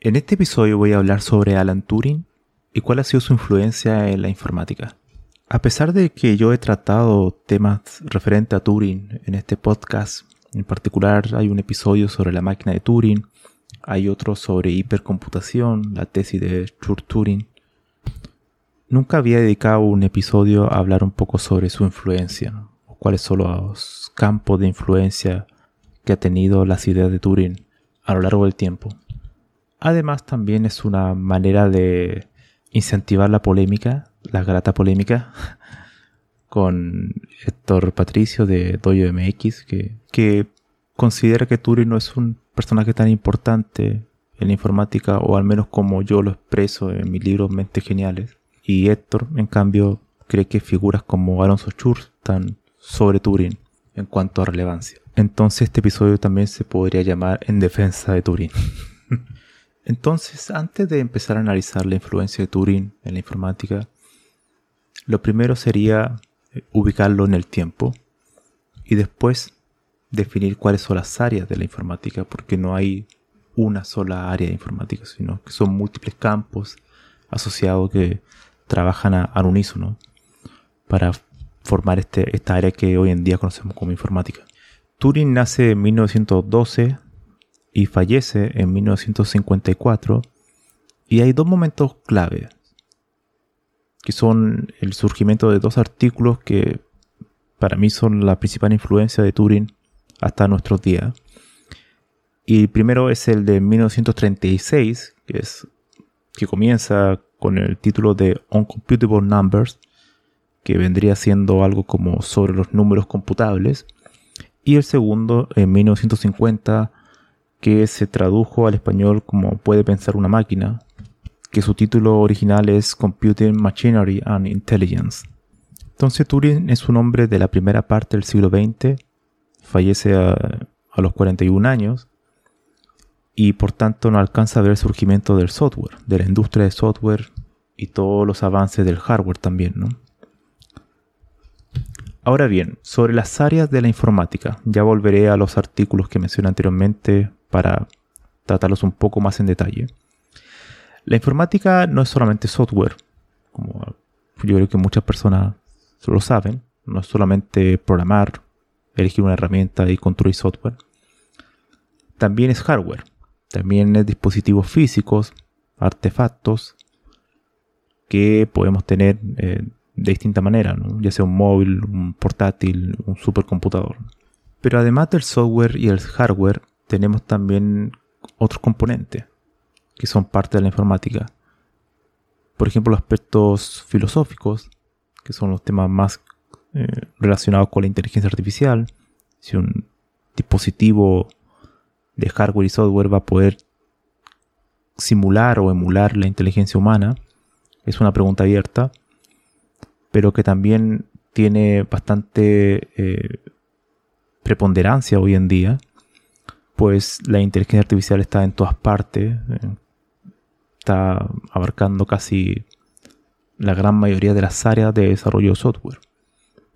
En este episodio voy a hablar sobre Alan Turing y cuál ha sido su influencia en la informática. A pesar de que yo he tratado temas referentes a Turing en este podcast, en particular hay un episodio sobre la máquina de Turing, hay otro sobre hipercomputación, la tesis de Church-Turing, Nunca había dedicado un episodio a hablar un poco sobre su influencia, o cuáles son los campos de influencia que ha tenido las ideas de Turing a lo largo del tiempo. Además, también es una manera de incentivar la polémica, la grata polémica, con Héctor Patricio de Doyo MX, que, considera que Turing no es un personaje tan importante en la informática, o al menos como yo lo expreso en mis libros Mentes Geniales. Y Héctor, en cambio, cree que figuras como Alonso Schurz están sobre Turing en cuanto a relevancia. Entonces este episodio también se podría llamar En defensa de Turing. Entonces, antes de empezar a analizar la influencia de Turing en la informática, lo primero sería eh, ubicarlo en el tiempo y después definir cuáles son las áreas de la informática, porque no hay una sola área de informática, sino que son múltiples campos asociados que trabajan al unísono para formar este, esta área que hoy en día conocemos como informática. Turing nace en 1912 y fallece en 1954 y hay dos momentos clave que son el surgimiento de dos artículos que para mí son la principal influencia de Turing hasta nuestros días. Y el primero es el de 1936, que es que comienza con el título de Uncomputable Numbers, que vendría siendo algo como sobre los números computables, y el segundo en 1950, que se tradujo al español como Puede pensar una máquina, que su título original es Computing Machinery and Intelligence. Entonces Turing es un hombre de la primera parte del siglo XX, fallece a, a los 41 años, y por tanto no alcanza a ver el surgimiento del software, de la industria de software y todos los avances del hardware también, ¿no? Ahora bien, sobre las áreas de la informática, ya volveré a los artículos que mencioné anteriormente para tratarlos un poco más en detalle. La informática no es solamente software, como yo creo que muchas personas lo saben, no es solamente programar, elegir una herramienta y construir software. También es hardware, también es dispositivos físicos, artefactos que podemos tener eh, de distinta manera, ya sea un móvil, un portátil, un supercomputador. Pero además del software y el hardware, tenemos también otros componentes que son parte de la informática. Por ejemplo, los aspectos filosóficos, que son los temas más eh, relacionados con la inteligencia artificial. Si un dispositivo de hardware y software va a poder simular o emular la inteligencia humana. Es una pregunta abierta, pero que también tiene bastante eh, preponderancia hoy en día, pues la inteligencia artificial está en todas partes, eh, está abarcando casi la gran mayoría de las áreas de desarrollo de software.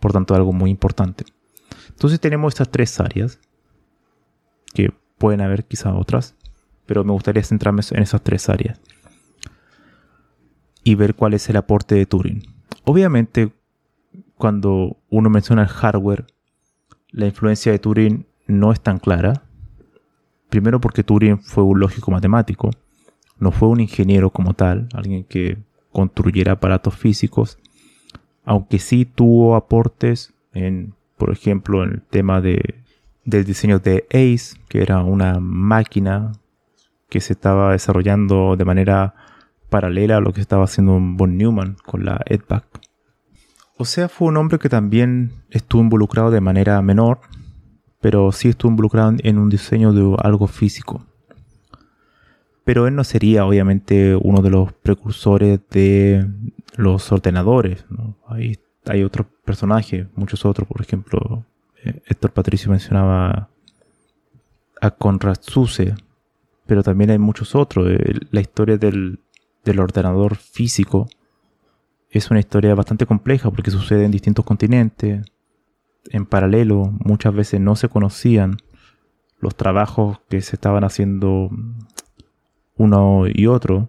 Por tanto, algo muy importante. Entonces tenemos estas tres áreas que pueden haber quizá otras, pero me gustaría centrarme en esas tres áreas y ver cuál es el aporte de Turing. Obviamente, cuando uno menciona el hardware, la influencia de Turing no es tan clara. Primero porque Turing fue un lógico matemático no fue un ingeniero como tal, alguien que construyera aparatos físicos, aunque sí tuvo aportes en, por ejemplo, en el tema de, del diseño de ACE, que era una máquina que se estaba desarrollando de manera paralela a lo que estaba haciendo von Neumann con la EDPAC. O sea, fue un hombre que también estuvo involucrado de manera menor, pero sí estuvo involucrado en un diseño de algo físico. Pero él no sería obviamente uno de los precursores de los ordenadores. Hay, hay otros personajes, muchos otros, por ejemplo, eh, Héctor Patricio mencionaba a Conrad Zuse, pero también hay muchos otros. Eh, la historia del, ordenador físico es una historia bastante compleja porque sucede en distintos continentes, en paralelo, muchas veces no se conocían los trabajos que se estaban haciendo uno y otro.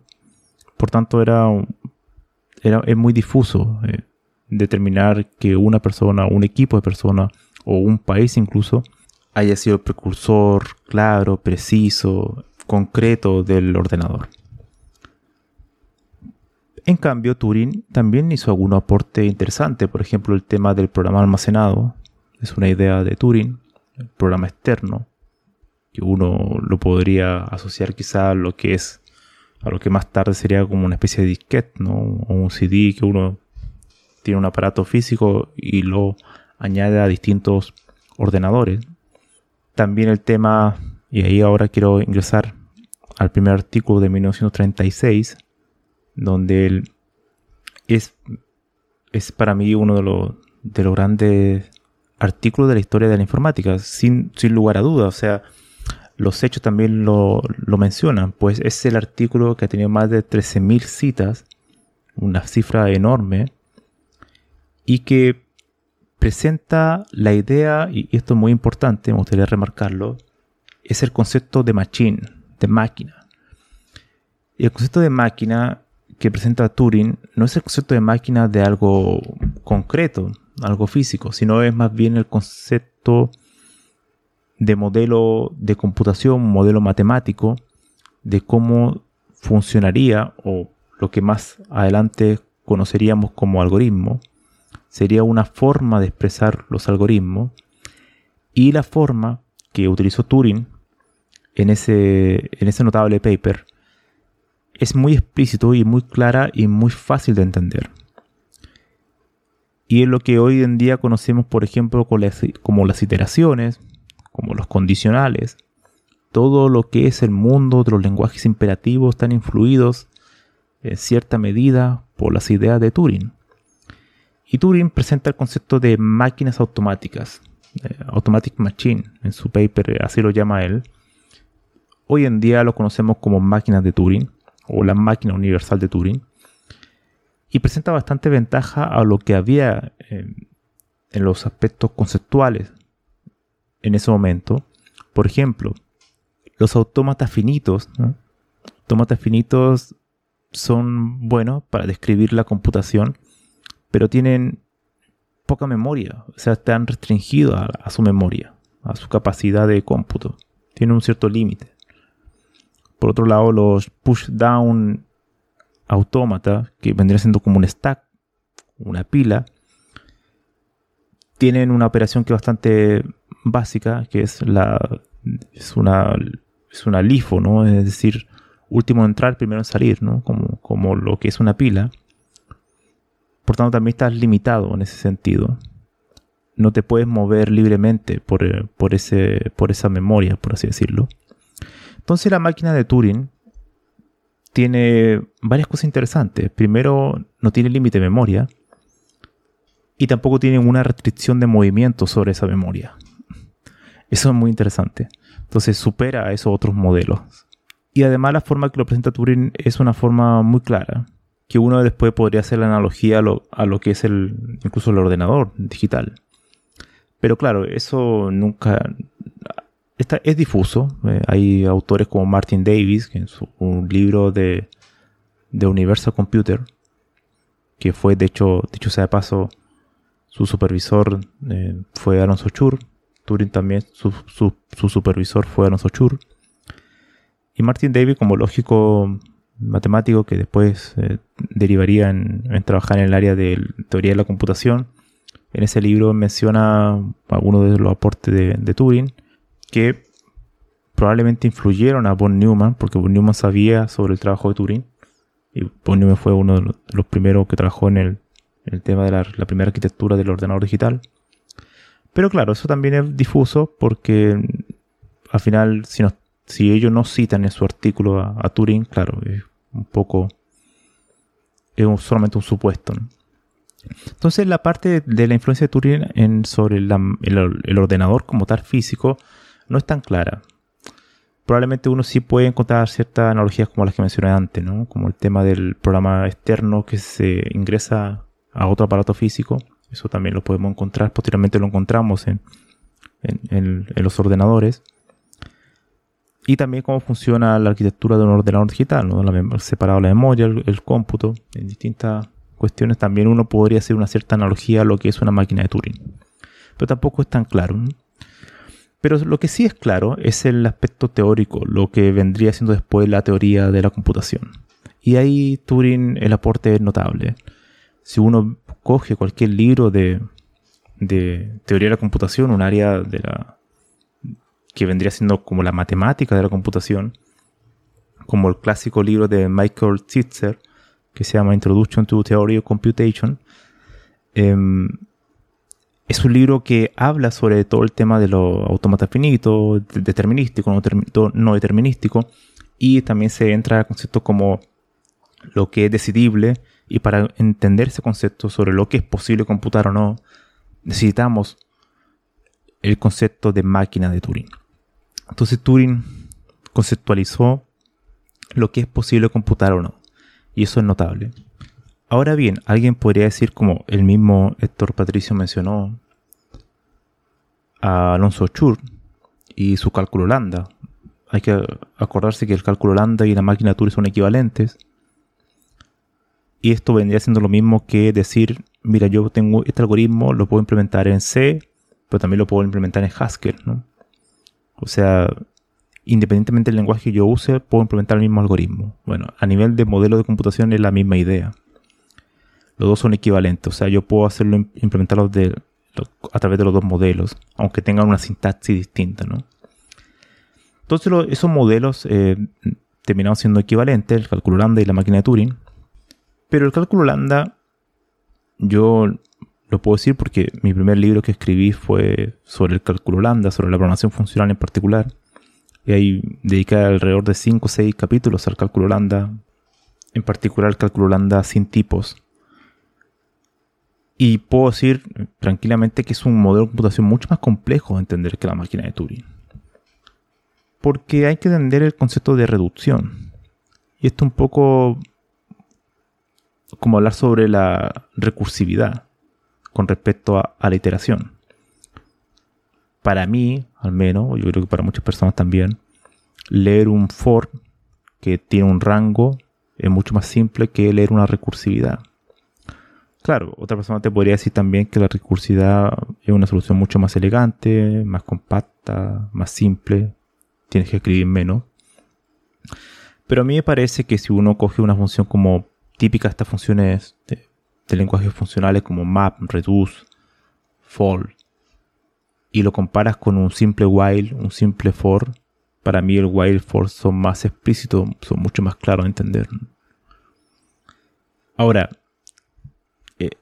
Por tanto, era, era es muy difuso eh, determinar que una persona, un equipo de personas o un país incluso haya sido el precursor claro, preciso, concreto del ordenador. En cambio, Turing también hizo algún aporte interesante, por ejemplo, el tema del programa almacenado, es una idea de Turing, el programa externo, que uno lo podría asociar quizá a lo que es, a lo que más tarde sería como una especie de disquete, ¿no? O un CD que uno tiene un aparato físico y lo añade a distintos ordenadores. También el tema y ahí ahora quiero ingresar al primer artículo de 1936, donde él es, es para mí uno de los, de grandes artículos de la historia de la informática, sin, sin lugar a dudas. O sea, los hechos también lo, lo mencionan, pues es el artículo que ha tenido más de 13.000 citas, una cifra enorme, y que presenta la idea, y esto es muy importante, me gustaría remarcarlo, es el concepto de machine, de máquina. Y el concepto de máquina que presenta Turing no es el concepto de máquina de algo concreto, algo físico, sino es más bien el concepto de modelo de computación, modelo matemático, de cómo funcionaría o lo que más adelante conoceríamos como algoritmo, sería una forma de expresar los algoritmos y la forma que utilizó Turing en ese, en ese notable paper es muy explícito y muy clara y muy fácil de entender. Y es lo que hoy en día conocemos, por ejemplo, como las iteraciones, como los condicionales, todo lo que es el mundo de los lenguajes imperativos están influidos en cierta medida por las ideas de Turing. Y Turing presenta el concepto de máquinas automáticas, eh, automatic machine, en su paper, así lo llama él, Hoy en día lo conocemos como máquinas de Turing o la máquina universal de Turing y presenta bastante ventaja a lo que había en, los aspectos conceptuales en ese momento. Por ejemplo, los autómatas finitos. Autómatas finitos son buenos para describir la computación, pero tienen poca memoria, o sea, están restringidos a, a su memoria, a su capacidad de cómputo. Tienen un cierto límite. Por otro lado, los push down autómata, que vendría siendo como un stack, una pila, tienen una operación que es bastante básica, que es la es una es LIFO, ¿no? Es decir, último en entrar, primero en salir. Como, como lo que es una pila. Por tanto, también estás limitado en ese sentido. No te puedes mover libremente por, por, ese, por esa memoria, por así decirlo. Entonces la máquina de Turing tiene varias cosas interesantes. Primero, no tiene límite de memoria y tampoco tiene una restricción de movimiento sobre esa memoria. Eso es muy interesante. Entonces supera a esos otros modelos. Y además la forma que lo presenta Turing es una forma muy clara, que uno después podría hacer la analogía a lo, a lo que es el, incluso el ordenador digital. Pero claro, eso nunca, es difuso. Eh, hay autores como Martin Davis, que en su, un libro de, de Universal Computer, que fue, de hecho, dicho sea de paso, su supervisor eh, fue Alonso Chur. Turing también, su, supervisor fue Alonso Chur. Y Martin Davis, como lógico, matemático que después eh, derivaría en, trabajar en el área de teoría de la computación. En ese libro menciona algunos de los aportes de, Turing que probablemente influyeron a von Neumann, porque von Neumann sabía sobre el trabajo de Turing. Y von Neumann fue uno de los primeros que trabajó en el, tema de la, primera arquitectura del ordenador digital. Pero claro, eso también es difuso porque al final, si, ellos no citan en su artículo a, Turing, claro, es un poco. es solamente un supuesto. Entonces, la parte de la influencia de Turing en, sobre el, ordenador como tal físico no es tan clara. Probablemente uno sí puede encontrar ciertas analogías como las que mencioné antes, ¿no? Como el tema del programa externo que se ingresa a otro aparato físico. Eso también lo podemos encontrar. Posteriormente lo encontramos en, en los ordenadores y también cómo funciona la arquitectura de un ordenador digital, ¿no? la separado la memoria, el, cómputo, en distintas cuestiones también uno podría hacer una cierta analogía a lo que es una máquina de Turing. Pero tampoco es tan claro. Pero lo que sí es claro es el aspecto teórico, lo que vendría siendo después la teoría de la computación. Y ahí Turing el aporte es notable. Si uno coge cualquier libro de, teoría de la computación, un área de la, que vendría siendo como la matemática de la computación, como el clásico libro de Michael Titzer, que se llama Introduction to Theory of Computation. Em, es un libro que habla sobre todo el tema de los automata finitos, determinístico, no, no determinístico, y también se entra a conceptos como lo que es decidible, y para entender ese concepto sobre lo que es posible computar o no, necesitamos el concepto de máquina de Turing. Entonces Turing conceptualizó lo que es posible computar o no. Y eso es notable. Ahora bien, alguien podría decir, como el mismo Héctor Patricio mencionó, a Alonso Chur y su cálculo lambda. Hay que acordarse que el cálculo lambda y la máquina Turing son equivalentes. Y esto vendría siendo lo mismo que decir, mira, yo tengo este algoritmo, lo puedo implementar en C, pero también lo puedo implementar en Haskell, ¿no? O sea, independientemente del lenguaje que yo use, puedo implementar el mismo algoritmo. Bueno, a nivel de modelo de computación es la misma idea. Los dos son equivalentes, o sea, yo puedo hacerlo, implementarlos a través de los dos modelos, aunque tengan una sintaxis distinta, ¿no? Entonces esos modelos eh, terminaron siendo equivalentes, el cálculo lambda y la máquina de Turing. Pero el cálculo lambda, yo lo puedo decir porque mi primer libro que escribí fue sobre el cálculo lambda, sobre la programación funcional en particular. Y ahí dediqué alrededor de 5 o 6 capítulos al cálculo lambda, en particular el cálculo lambda sin tipos. Y puedo decir tranquilamente que es un modelo de computación mucho más complejo de entender que la máquina de Turing. Porque hay que entender el concepto de reducción. Y esto un poco como hablar sobre la recursividad con respecto a, la iteración. Para mí, al menos, yo creo que para muchas personas también, leer un for que tiene un rango es mucho más simple que leer una recursividad. Claro, otra persona te podría decir también que la recursividad es una solución mucho más elegante, más compacta, más simple, tienes que escribir menos. Pero a mí me parece que si uno coge una función como típica de estas funciones de lenguajes funcionales como map, reduce, for, y lo comparas con un simple while, un simple for, para mí el while for son más explícitos, son mucho más claros de entender. Ahora,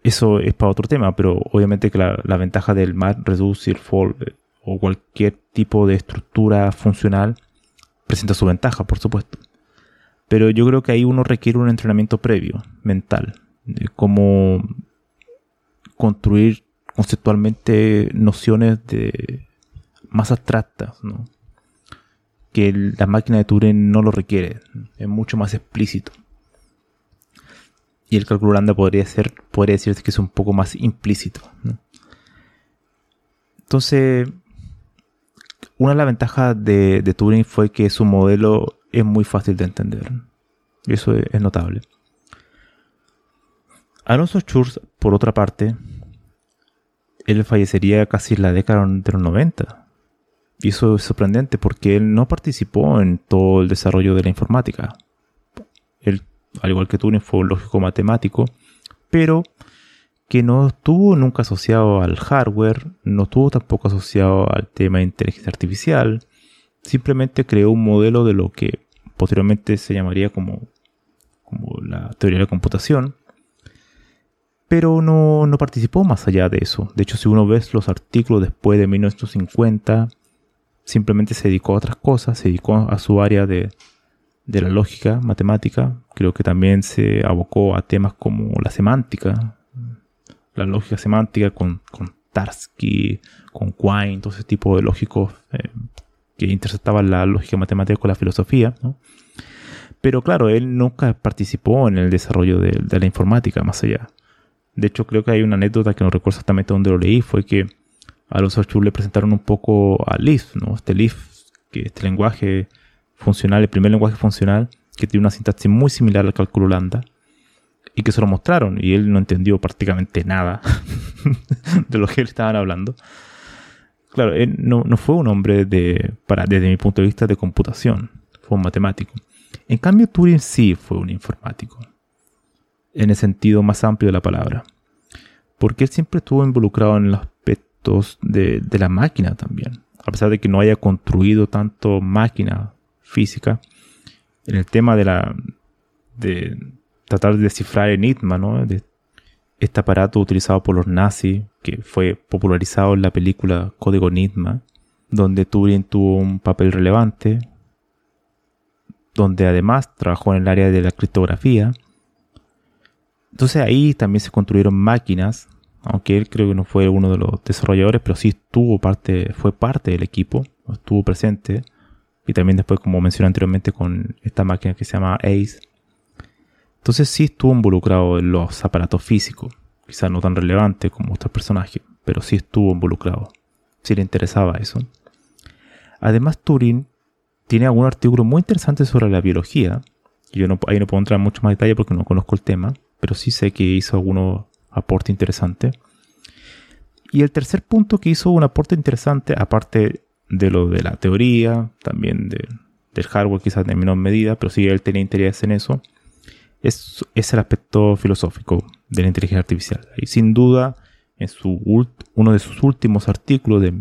eso es para otro tema, pero obviamente que la, ventaja del map, reduce el for eh, o cualquier tipo de estructura funcional presenta su ventaja, por supuesto. Pero yo creo que ahí uno requiere un entrenamiento previo, mental de cómo construir conceptualmente nociones de más abstractas, que la máquina de Turing no lo requiere, es mucho más explícito. Y el cálculo lambda podría ser, podría decirse que es un poco más implícito. Entonces, una de las ventajas de, de, Turing fue que su modelo es muy fácil de entender. Y eso es notable. Alonso Schurz, por otra parte, él fallecería casi en la década de los 90. Y eso es sorprendente porque él no participó en todo el desarrollo de la informática. Él, al igual que Turing, fue un lógico matemático, pero que no estuvo nunca asociado al hardware, no estuvo tampoco asociado al tema de inteligencia artificial, simplemente creó un modelo de lo que posteriormente se llamaría como, como la teoría de la computación, pero no, no, participó más allá de eso. De hecho, si uno ve los artículos después de 1950, simplemente se dedicó a otras cosas, se dedicó a su área de, de la lógica matemática, creo que también se abocó a temas como la semántica, la lógica semántica con, con Tarski, con Quine, todo ese tipo de lógicos eh, que interceptaban la lógica matemática con la filosofía. Pero claro, él nunca participó en el desarrollo de, la informática más allá. De hecho, creo que hay una anécdota que no recuerdo exactamente dónde lo leí, fue que a los Schur le presentaron un poco a Lisp, ¿no? Este Lisp, que este lenguaje funcional, el primer lenguaje funcional, que tiene una sintaxis muy similar al cálculo lambda, y que se lo mostraron, y él no entendió prácticamente nada de lo que él estaban hablando. Claro, él no, fue un hombre de, para, desde mi punto de vista de computación, fue un matemático. En cambio, Turing sí fue un informático, en el sentido más amplio de la palabra, porque él siempre estuvo involucrado en los aspectos de, de la máquina también, a pesar de que no haya construido tanto máquina física, en el tema de la de tratar de descifrar Enigma, ¿no? De este aparato utilizado por los nazis, que fue popularizado en la película Código Enigma, donde Turing tuvo un papel relevante, donde además trabajó en el área de la criptografía. Entonces ahí también se construyeron máquinas, aunque él creo que no fue uno de los desarrolladores, pero sí estuvo parte, fue parte del equipo, estuvo presente y también después, como mencioné anteriormente, con esta máquina que se llama ACE. Entonces sí estuvo involucrado en los aparatos físicos, quizás no tan relevante como otros personajes, pero sí estuvo involucrado, si le interesaba eso. Además, Turing tiene algún artículo muy interesante sobre la biología. Yo ahí no puedo entrar en mucho más detalle porque no conozco el tema, pero sí sé que hizo algunos aportes interesantes. Y el tercer punto que hizo un aporte interesante, aparte de lo de la teoría, también del hardware quizás en menor medida, pero si él tenía interés en eso, es, es el aspecto filosófico de la inteligencia artificial. Y sin duda, en su uno de sus últimos artículos de,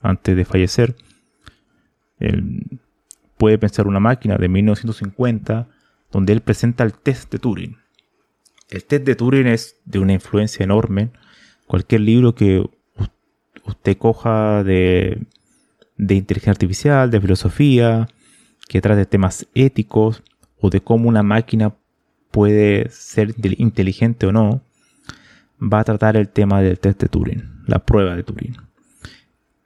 antes de fallecer, puede pensar una máquina de 1950 donde él presenta el test de Turing. El test de Turing es de una influencia enorme. Cualquier libro que usted coja de de inteligencia artificial, de filosofía, que trate temas éticos o de cómo una máquina puede ser inteligente o no, va a tratar el tema del test de Turing, la prueba de Turing.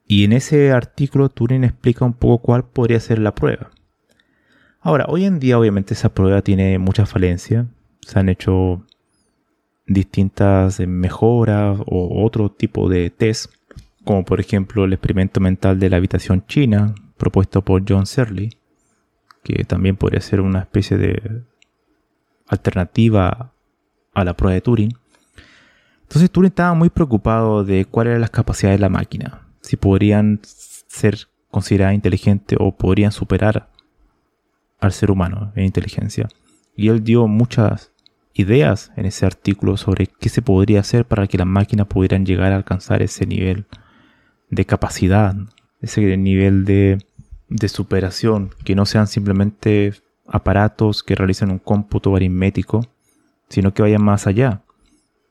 Y en ese artículo Turing explica un poco cuál podría ser la prueba. Ahora, hoy en día obviamente esa prueba tiene muchas falencias. Se han hecho distintas mejoras o otro tipo de test como por ejemplo el experimento mental de la habitación china propuesto por John Searle, que también podría ser una especie de alternativa a la prueba de Turing. Entonces Turing estaba muy preocupado de cuáles eran las capacidades de la máquina, si podrían ser consideradas inteligentes o podrían superar al ser humano en inteligencia. Y él dio muchas ideas en ese artículo sobre qué se podría hacer para que las máquinas pudieran llegar a alcanzar ese nivel de capacidad, ese nivel de, de superación, que no sean simplemente aparatos que realicen un cómputo aritmético, sino que vayan más allá,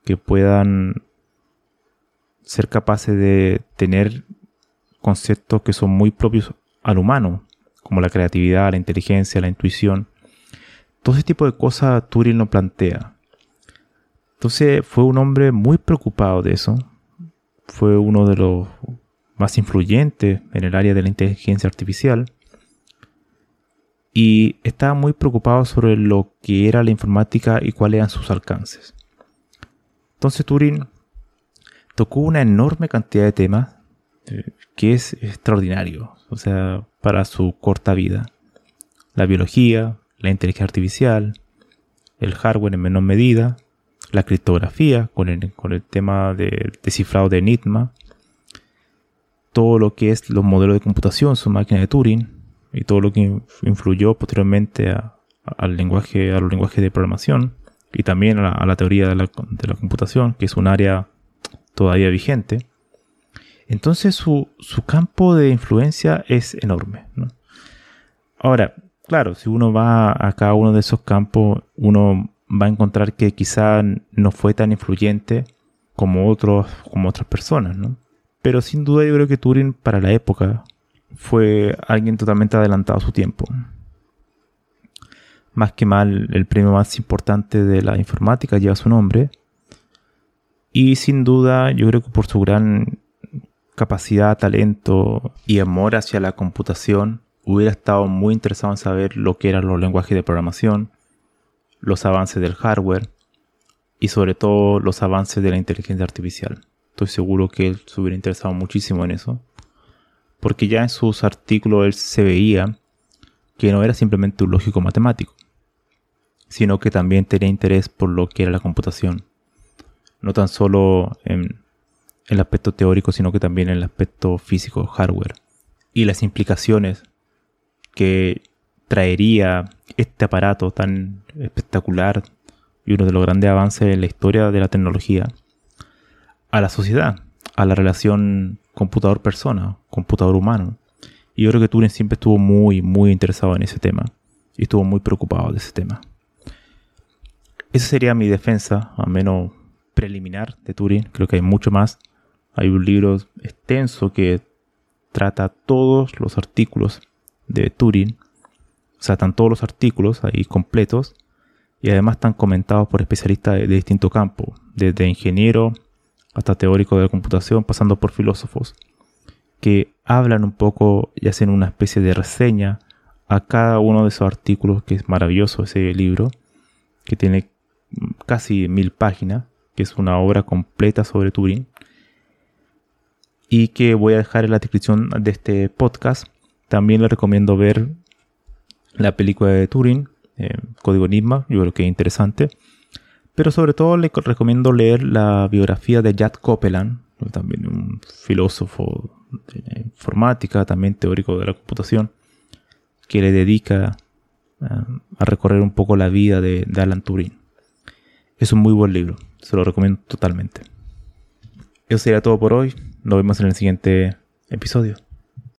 que puedan ser capaces de tener conceptos que son muy propios al humano, como la creatividad, la inteligencia, la intuición. Todo ese tipo de cosas Turing lo plantea. Entonces fue un hombre muy preocupado de eso. Fue uno de los más influyente en el área de la inteligencia artificial y estaba muy preocupado sobre lo que era la informática y cuáles eran sus alcances. Entonces Turing tocó una enorme cantidad de temas eh, que es extraordinario, o sea, para su corta vida. La biología, la inteligencia artificial, el hardware en menor medida, la criptografía con el, con el tema del descifrado de Enigma, todo lo que es los modelos de computación, su máquina de Turing y todo lo que influyó posteriormente a, al lenguaje, a los lenguajes de programación y también a la, teoría de la, computación, que es un área todavía vigente. Entonces su, campo de influencia es enorme. Ahora, claro, si uno va a cada uno de esos campos, uno va a encontrar que quizá no fue tan influyente como, otros, como otras personas, ¿no? Pero sin duda yo creo que Turing para la época fue alguien totalmente adelantado a su tiempo. Más que mal, el premio más importante de la informática lleva su nombre. Y sin duda, yo creo que por su gran capacidad, talento y amor hacia la computación, hubiera estado muy interesado en saber lo que eran los lenguajes de programación, los avances del hardware y sobre todo los avances de la inteligencia artificial. Estoy seguro que él se hubiera interesado muchísimo en eso, porque ya en sus artículos él se veía que no era simplemente un lógico matemático, sino que también tenía interés por lo que era la computación, no tan solo en, el aspecto teórico, sino que también en el aspecto físico, hardware, y las implicaciones que traería este aparato tan espectacular y uno de los grandes avances en la historia de la tecnología a la sociedad, a la relación computador-persona, computador-humano. Y yo creo que Turing siempre estuvo muy, muy interesado en ese tema y estuvo muy preocupado de ese tema. Esa sería mi defensa, al menos preliminar de Turing. Creo que hay mucho más. Hay un libro extenso que trata todos los artículos de Turing o sea, están todos los artículos ahí completos y además están comentados por especialistas de, distintos campos, desde ingeniero hasta teórico de la computación, pasando por filósofos, que hablan un poco y hacen una especie de reseña a cada uno de esos artículos, que es maravilloso ese libro, que tiene casi mil páginas, que es una obra completa sobre Turing, y que voy a dejar en la descripción de este podcast. También le recomiendo ver la película de Turing, eh, Código Enigma, yo creo que es interesante. Pero sobre todo le recomiendo leer la biografía de Jack Copeland, también un filósofo de informática, también teórico de la computación, que le dedica eh, a recorrer un poco la vida de, de Alan Turing. Es un muy buen libro, se lo recomiendo totalmente. Eso sería todo por hoy, nos vemos en el siguiente episodio.